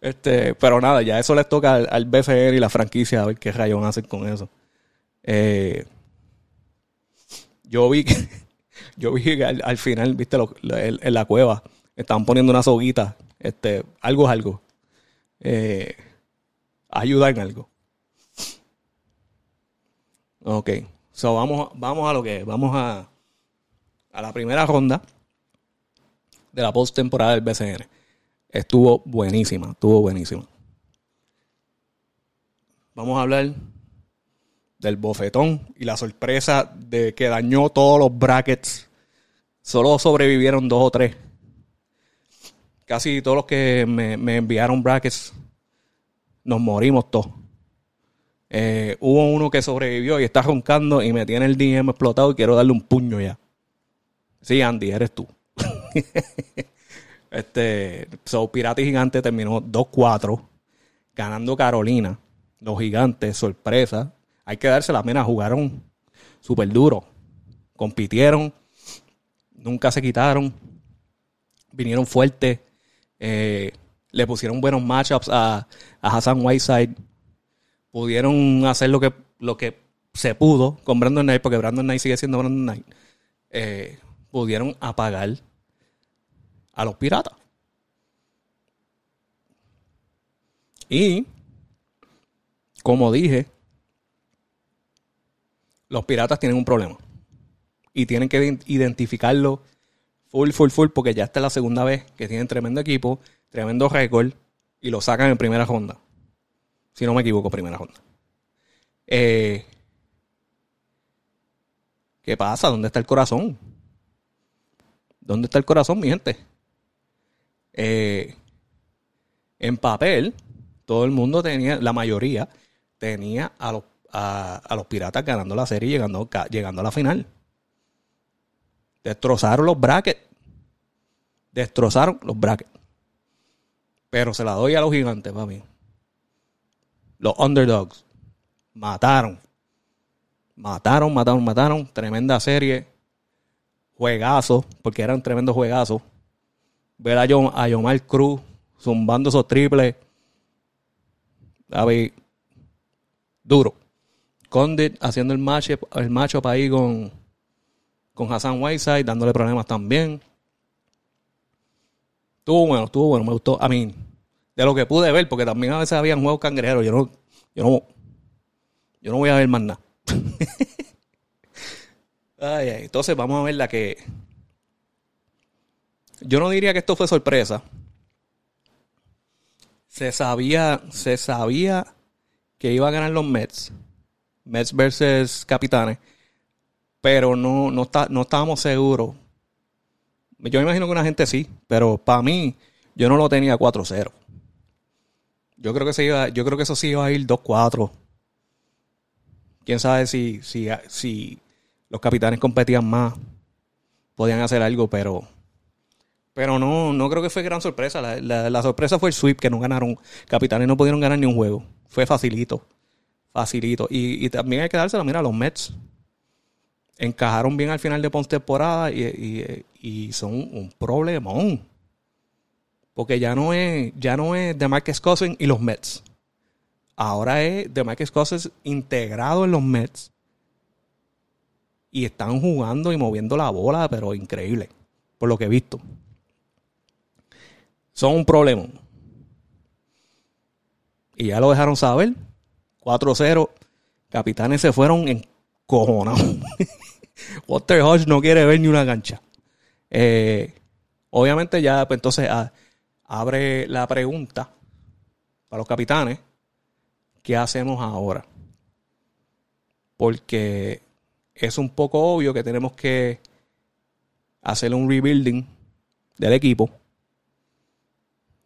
este, pero nada, ya eso les toca al, al, y la franquicia a ver qué rayón hacen con eso. Eh, yo vi que, yo vi que al, al final, viste, lo, en, la cueva, estaban poniendo una soguita. Este, algo es algo. Eh, ayuda en algo. Ok. So vamos, vamos a lo que Vamos a, a la primera ronda de la post-temporada del BCN. Estuvo buenísima, estuvo buenísima. Vamos a hablar del bofetón y la sorpresa de que dañó todos los brackets. Solo sobrevivieron dos o tres. Casi todos los que me, me enviaron brackets nos morimos todos. Eh, hubo uno que sobrevivió y está roncando y me tiene el DM explotado y quiero darle un puño ya. Sí, Andy, eres tú. este, so, Pirata y Gigante terminó 2-4, ganando Carolina. Los gigantes, sorpresa. Hay que darse la pena, jugaron súper duro. Compitieron, nunca se quitaron, vinieron fuertes, eh, le pusieron buenos matchups a, a Hassan Whiteside. Pudieron hacer lo que, lo que se pudo con Brandon Knight, porque Brandon Knight sigue siendo Brandon Knight. Eh, pudieron apagar a los piratas. Y, como dije, los piratas tienen un problema. Y tienen que identificarlo full, full, full, porque ya esta es la segunda vez que tienen tremendo equipo, tremendo récord, y lo sacan en primera ronda. Si no me equivoco, primera ronda. Eh, ¿Qué pasa? ¿Dónde está el corazón? ¿Dónde está el corazón, mi gente? Eh, en papel, todo el mundo tenía, la mayoría, tenía a los, piratas ganando la serie y llegando, llegando a la final. Destrozaron los brackets. Destrozaron los brackets. Pero se la doy a los gigantes, mí. Los underdogs. Mataron. Mataron, mataron, mataron. Tremenda serie. Juegazo, porque eran tremendos juegazos. Ver a, John, a Yomar Cruz zumbando esos triples. David, duro. Condit haciendo el match, el macho para ahí con, con Hassan Whiteside, dándole problemas también. Estuvo bueno, estuvo bueno, me gustó. A mí, de lo que pude ver, porque también a veces habían juegos cangrejeros. Yo no, yo no, yo no voy a ver más nada. entonces vamos a ver la que. Yo no diría que esto fue sorpresa. Se sabía, se sabía que iba a ganar los Mets. Mets versus Capitanes. Pero no, no, está, no estábamos seguros. Yo me imagino que una gente sí, pero para mí, yo no lo tenía 4-0. Yo creo que se iba, yo creo que eso sí iba a ir 2-4. Quién sabe si, si, si los capitanes competían más, podían hacer algo, pero pero no, no creo que fue gran sorpresa. La, sorpresa fue el sweep, que no ganaron. Capitanes no pudieron ganar ni un juego. Fue facilito. Facilito. Y, también hay que dársela, mira, los Mets encajaron bien al final de postemporada y, y, son un problemón. Porque ya no es, ya no es Cousins y los Mets. Ahora es de Marcus Cousins integrado en los Mets. Y están jugando y moviendo la bola, pero increíble. Por lo que he visto. Son un problema. Y ya lo dejaron saber. 4-0. Capitanes se fueron en cojonados. Walter Hodge no quiere ver ni una cancha. Eh, obviamente ya, pues entonces ah, abre la pregunta para los capitanes. ¿Qué hacemos ahora? Porque es un poco obvio que tenemos que hacer un rebuilding del equipo.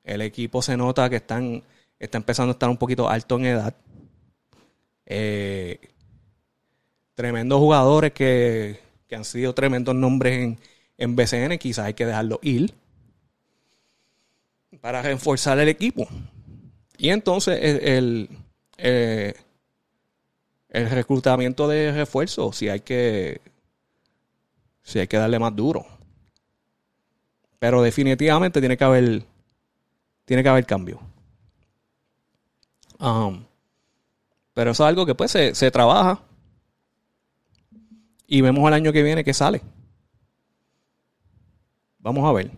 El equipo se nota que están, está empezando a estar un poquito alto en edad. Eh, tremendos jugadores que, han sido tremendos nombres en, en BCN, quizás hay que dejarlo ir para reforzar el equipo. Y entonces el, el, el reclutamiento de refuerzo, si hay que si hay que darle más duro. Pero definitivamente tiene que haber tiene que haber cambio. Um, pero eso es algo que pues se, se trabaja y vemos el año que viene que sale. Vamos a ver.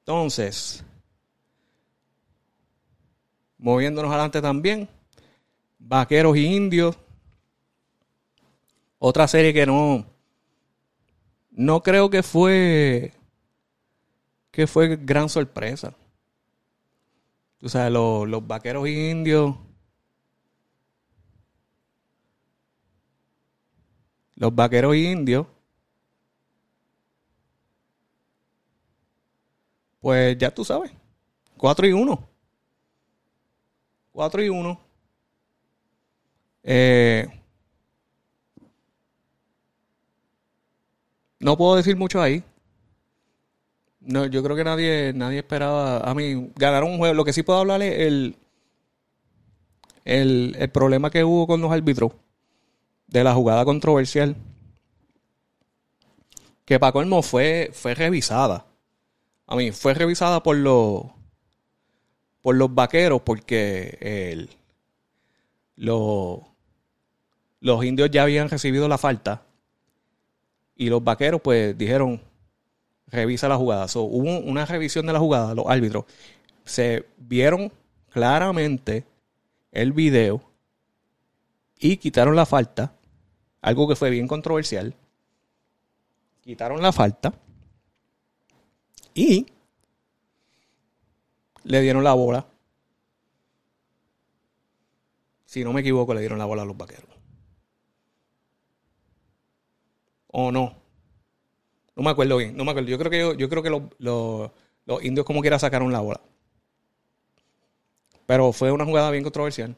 Entonces, moviéndonos adelante también, Vaqueros y Indios. Otra serie que no, no creo que fue que fue gran sorpresa. Tú sabes, los, los vaqueros y indios. Los vaqueros y indios. Pues ya tú sabes. 4 y 1. 4 y 1. Eh, no puedo decir mucho ahí. No, yo creo que nadie, nadie esperaba. A mí, ganar un juego. Lo que sí puedo hablar es el, el, el problema que hubo con los árbitros de la jugada controversial. Que para colmo fue, fue revisada. A mí, fue revisada por los por los vaqueros porque el, los, los indios ya habían recibido la falta y los vaqueros pues dijeron revisa la jugada. hubo una revisión de la jugada, los árbitros. se vieron claramente el video y quitaron la falta, algo que fue bien controversial. Quitaron la falta y le dieron la bola. Si no me equivoco, le dieron la bola a los vaqueros. ¿O no? No me acuerdo bien, no me acuerdo. Yo creo que, yo, creo que los, indios como quiera sacaron la bola. Pero fue una jugada bien controversial.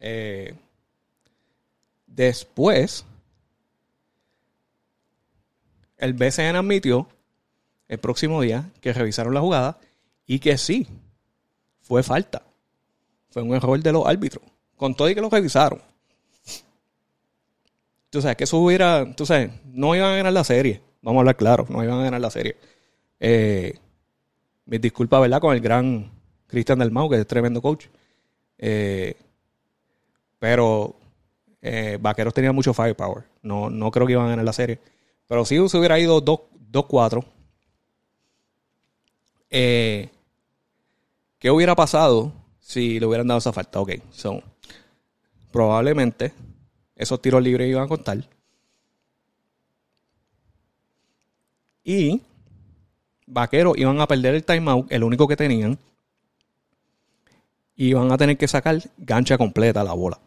Eh, después, el BCN admitió el próximo día que revisaron la jugada y que sí, fue falta. Fue un error de los árbitros. Con todo y que lo revisaron. Tú sabes, que eso hubiera, tú sabes, no iban a ganar la serie. Vamos a hablar claro, no iban a ganar la serie. Eh, mis disculpas, ¿verdad? Con el gran Cristian Del Mau, que es tremendo coach. Eh, pero eh, Vaqueros tenía mucho firepower. No, no creo que iban a ganar la serie. Pero si se hubiera ido 2-4. Eh, ¿Qué hubiera pasado si le hubieran dado esa falta? Ok, son probablemente esos tiros libres iban a contar. Y Vaqueros iban a perder el timeout, el único que tenían. Y iban a tener que sacar gancha completa a la bola.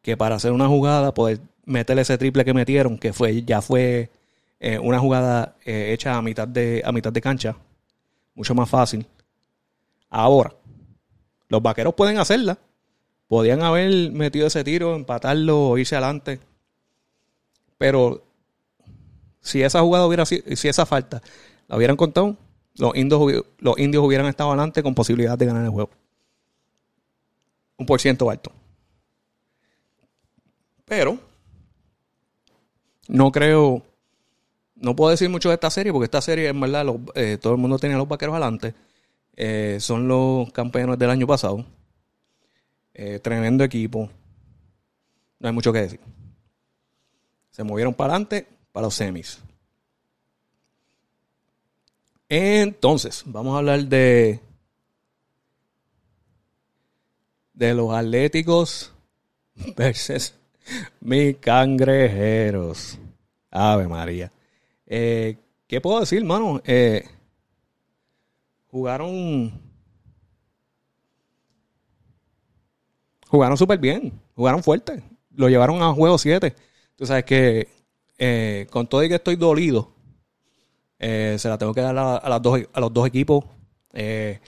Que para hacer una jugada, poder meterle ese triple que metieron, que fue ya fue eh, una jugada eh, hecha a mitad, de, a mitad de cancha, mucho más fácil. Ahora, los vaqueros pueden hacerla, Podían haber metido ese tiro, empatarlo o irse adelante. Pero si esa jugada hubiera sido, si esa falta la hubieran contado, los indios, los indios hubieran estado adelante con posibilidad de ganar el juego. Un por ciento alto. Pero no creo, no puedo decir mucho de esta serie porque esta serie en verdad eh, todo el mundo tenía los vaqueros adelante. Eh, son los campeones del año pasado. Eh, tremendo equipo. No hay mucho que decir. Se movieron para adelante para los semis. Entonces, vamos a hablar de de los Atléticos versus mis cangrejeros. Ave María. Eh, ¿Qué puedo decir, mano? Eh, jugaron jugaron súper bien, jugaron fuerte, lo llevaron a juego 7. Tú sabes que eh, con todo y que estoy dolido, eh, se la tengo que dar a, los dos equipos. Eh,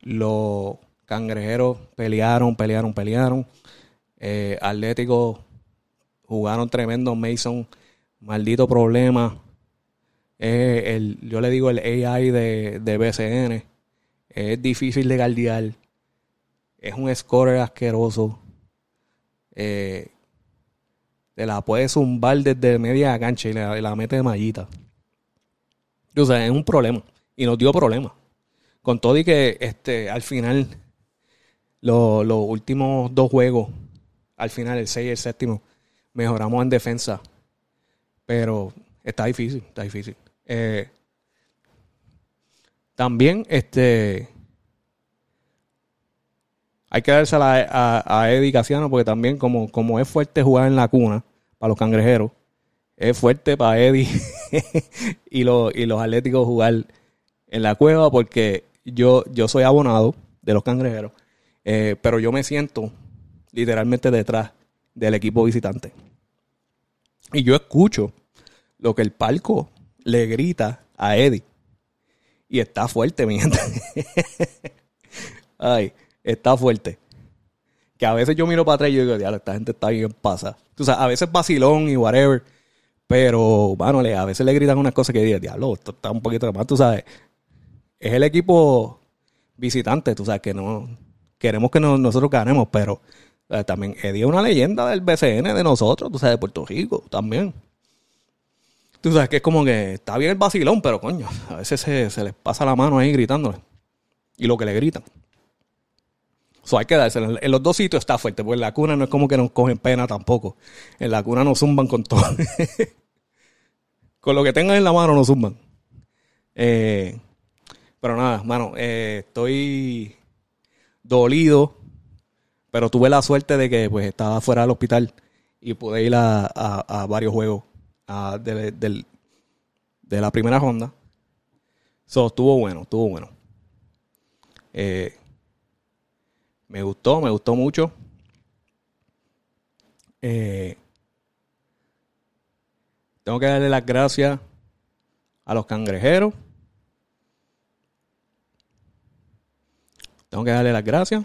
los cangrejeros pelearon, pelearon, pelearon. Atlético jugaron tremendo. Mason, maldito problema. el, yo le digo el AI de, de BCN. Es difícil de guardiar es un scorer asqueroso. Eh, te la puede zumbar desde media cancha y la, mete de mallita. O sea, es un problema. Y nos dio problemas. Con todo y que este, al final, los últimos dos juegos, al final, el 6 y el séptimo, mejoramos en defensa. Pero está difícil, está difícil. Eh, también, este hay que darse a, a, Eddie Casiano porque también como, como es fuerte jugar en la cuna para los cangrejeros, es fuerte para Eddie y, los, y los atléticos jugar en la cueva porque yo, yo soy abonado de los cangrejeros, eh, pero yo me siento literalmente detrás del equipo visitante. Y yo escucho lo que el palco le grita a Eddie. Y está fuerte, mi gente. Ay está fuerte. Que a veces yo miro para atrás y yo digo, diablo, esta gente está bien pasa. Tú sabes, a veces vacilón y whatever. Pero, bueno, a veces le gritan unas cosas que digo, diablo, esto está un poquito más, tú sabes. Es el equipo visitante, tú sabes, que no queremos que nosotros ganemos, pero también Eddie es una leyenda del BCN de nosotros, tú sabes, de Puerto Rico también. Tú sabes que es como que está bien el vacilón, pero coño, a veces se, se les pasa la mano ahí gritándole. Y lo que le gritan. So, hay que dárselo. En los dos sitios está fuerte, porque en la cuna no es como que nos cogen pena tampoco. En la cuna nos zumban con todo. con lo que tengan en la mano nos zumban. Eh, Pero nada, mano, eh, estoy dolido, pero tuve la suerte de que pues estaba fuera del hospital y pude ir a, varios juegos de, de, la primera ronda. So, estuvo bueno, estuvo bueno. Eh, me gustó, me gustó mucho. Eh, tengo que darle las gracias a los cangrejeros. Tengo que darle las gracias.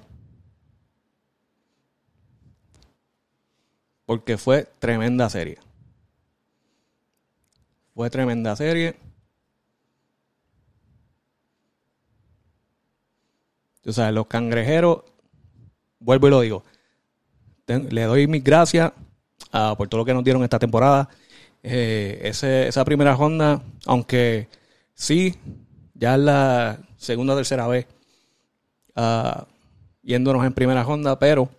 Porque fue tremenda serie. Fue tremenda serie. Tú sabes, los cangrejeros, vuelvo y lo digo, le doy mis gracias ah, por todo lo que nos dieron esta temporada. Eh, esa primera ronda, aunque sí, ya es la segunda o tercera vez uh, yéndonos en primera ronda, pero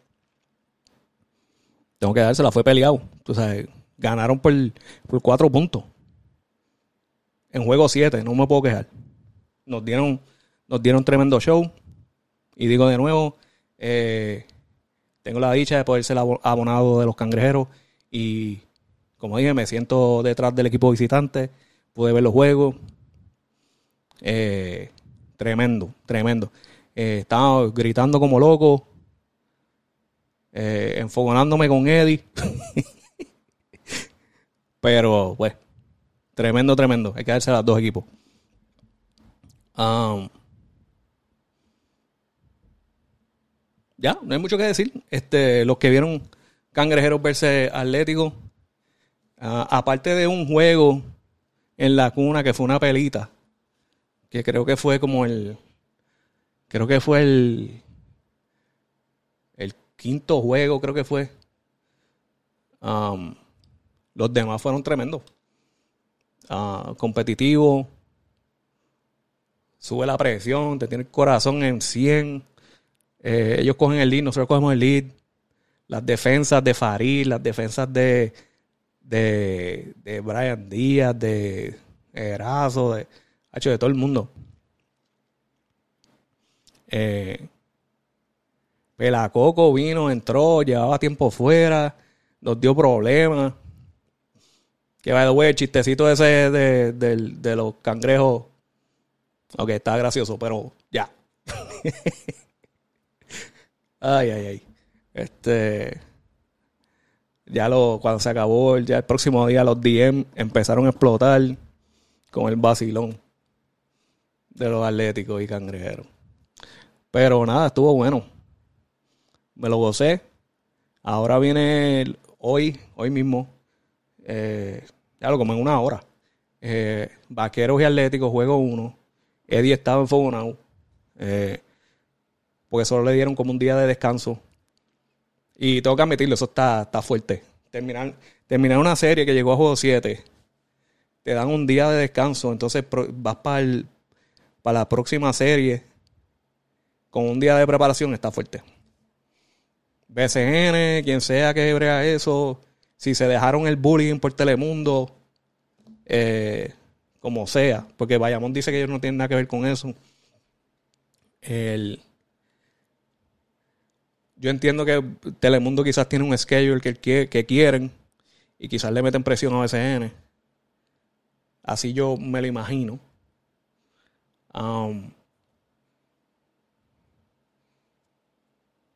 tengo que dársela, fue peleado. Tú sabes, ganaron por, por cuatro puntos. En juego siete, no me puedo quejar. Nos dieron, nos dieron tremendo show. Y digo de nuevo, eh, tengo la dicha de poder ser abonado de los cangrejeros y como dije, me siento detrás del equipo visitante, pude ver los juegos. Eh, tremendo, tremendo. Eh, estaba gritando como loco, eh, enfogonándome con Eddie. Pero, pues, tremendo, tremendo. Hay que darse a los dos equipos. Um, ya, no hay mucho que decir. Este, los que vieron Cangrejeros versus Atlético, ah, aparte de un juego en la cuna que fue una pelita, que creo que fue como el, creo que fue el, el quinto juego, creo que fue. Um, los demás fueron tremendos. Uh, competitivo. Sube la presión, te tiene el corazón en 100. Eh, ellos cogen el lead, nosotros cogemos el lead. Las defensas de Farid, las defensas de, de, de Brian Díaz, de Erazo, de, hecho, de todo el mundo. Eh, Pelacoco vino, entró, llevaba tiempo fuera, nos dio problemas. Que va de el chistecito ese de, de los cangrejos. Ok, está gracioso, pero ya. Ay, ay, ay. Este. Ya lo, cuando se acabó, ya el próximo día los DM empezaron a explotar con el vacilón de los atléticos y cangrejeros. Pero nada, estuvo bueno. Me lo gocé. Ahora viene hoy, hoy mismo, eh, ya lo como en una hora. Eh, Vaqueros y Atléticos, juego uno. Eddie estaba en Eh, porque solo le dieron como un día de descanso. Y tengo que admitirlo, eso está, está fuerte. Terminar, terminar una serie que llegó a juego 7, te dan un día de descanso, entonces vas para para la próxima serie con un día de preparación, está fuerte. BCN, quien sea que brega eso, si se dejaron el bullying por Telemundo, eh, como sea, porque Bayamón dice que ellos no tienen nada que ver con eso. El, yo entiendo que Telemundo quizás tiene un schedule que, que quieren y quizás le meten presión a BCN. Así yo me lo imagino. Um,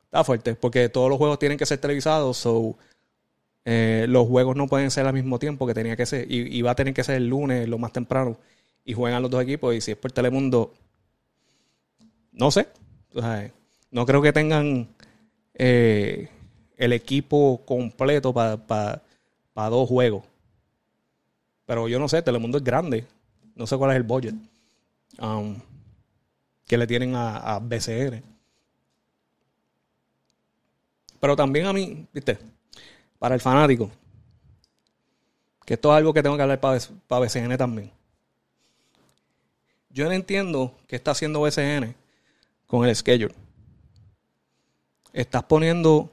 está fuerte, porque todos los juegos tienen que ser televisados, so eh, los juegos no pueden ser al mismo tiempo que tenía que ser, y, va a tener que ser el lunes, lo más temprano, y juegan los dos equipos, y si es por Telemundo, no sé, no creo que tengan eh, el equipo completo para dos juegos. Pero yo no sé, Telemundo es grande. No sé cuál es el budget um, que le tienen a, BCN. Pero también a mí, viste, para el fanático, que esto es algo que tengo que hablar para, para BCN también. Yo no entiendo qué está haciendo BCN con el schedule estás poniendo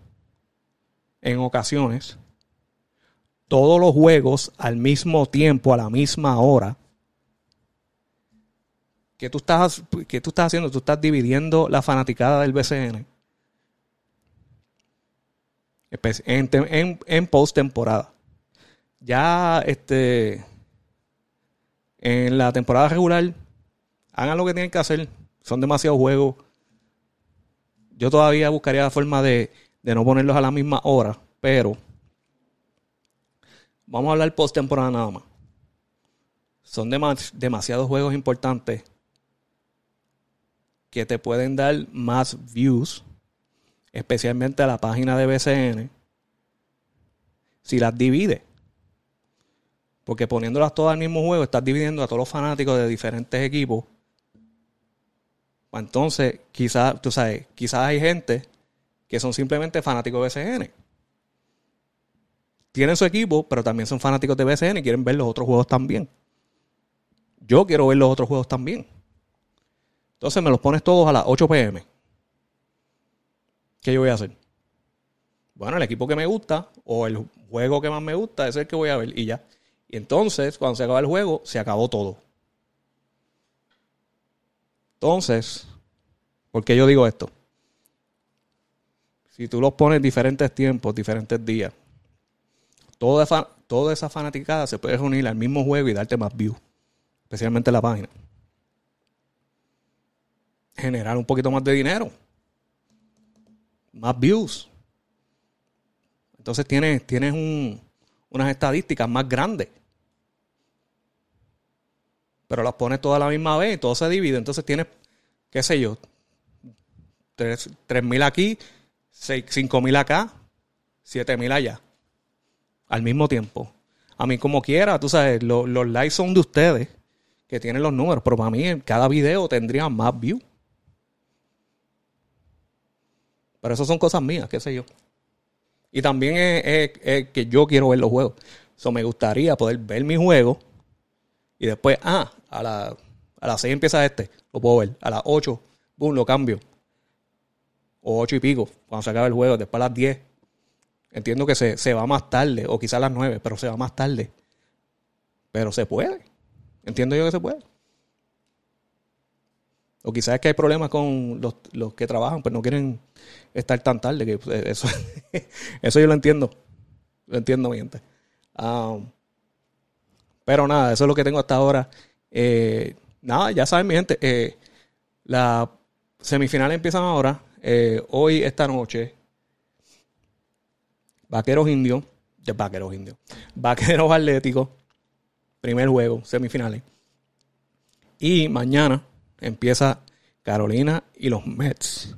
en ocasiones todos los juegos al mismo tiempo, a la misma hora, ¿Qué tú estás, tú estás haciendo? Tú estás dividiendo la fanaticada del BCN en, en, en post temporada. Ya este en la temporada regular hagan lo que tienen que hacer. Son demasiados juegos. Yo todavía buscaría la forma de, de no ponerlos a la misma hora, pero vamos a hablar post temporada nada más. Son demasiados juegos importantes que te pueden dar más views especialmente a la página de BCN, si las divide. Porque poniéndolas todas al mismo juego, estás dividiendo a todos los fanáticos de diferentes equipos. Pues entonces, quizás, tú sabes, quizás hay gente que son simplemente fanáticos de BCN. Tienen su equipo, pero también son fanáticos de BCN y quieren ver los otros juegos también. Yo quiero ver los otros juegos también. Entonces me los pones todos a las 8 pm. ¿qué yo voy a hacer? Bueno, el equipo que me gusta o el juego que más me gusta es el que voy a ver y ya. Y entonces, cuando se acaba el juego, se acabó todo. Entonces, ¿por qué yo digo esto? Si tú los pones diferentes tiempos, diferentes días, toda esa, fanaticada se puede unir al mismo juego y darte más views, especialmente la página. Generar un poquito más de dinero más views. Entonces tienes unas estadísticas más grandes. Pero las pones todas a la misma vez y todo se divide. Entonces tienes, qué sé yo, 3.000 aquí, 5.000 acá, 7.000 allá. Al mismo tiempo. A mí como quiera, tú sabes, los likes son de ustedes que tienen los números, pero para mí cada video tendría más views. Pero eso son cosas mías, qué sé yo. Y también es, que yo quiero ver los juegos. Eso me gustaría poder ver mi juego y después, ah, a, la, a las 6 empieza este, lo puedo ver. A las 8, boom, lo cambio. O 8 y pico, cuando se acabe el juego. Después a las 10. Entiendo que se, se va más tarde, o quizás a las 9, pero se va más tarde. Pero se puede. Entiendo yo que se puede. O quizás es que hay problemas con los, que trabajan, pues no quieren estar tan tarde. Que eso, eso yo lo entiendo. Lo entiendo, mi gente. Um, pero nada, eso es lo que tengo hasta ahora. Eh, nada, ya saben, mi gente. Eh, las semifinales empiezan ahora. Eh, hoy, esta noche. Vaqueros indios. Vaqueros indios. Vaqueros atléticos. Primer juego, semifinales. Y mañana empieza Carolina y los Mets.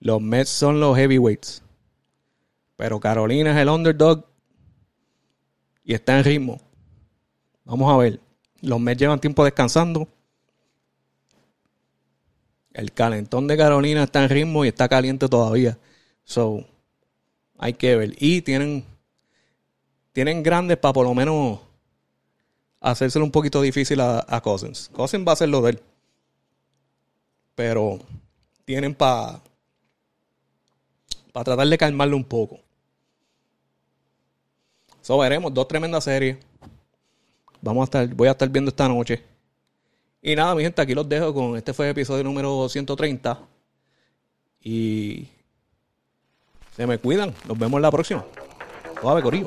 Los Mets son los heavyweights. Pero Carolina es el underdog y está en ritmo. Vamos a ver. Los Mets llevan tiempo descansando. El calentón de Carolina está en ritmo y está caliente todavía. So, hay que ver. Y tienen, tienen grandes para por lo menos hacérselo un poquito difícil a, Cousins. Cousins va a hacer lo de él. Pero tienen para para tratar de calmarlo un poco. Eso veremos, dos tremendas series. Vamos a estar, voy a estar viendo esta noche. Y nada, mi gente, aquí los dejo con este fue el episodio número 130. Y se me cuidan. Nos vemos la próxima. Suave, Corillo.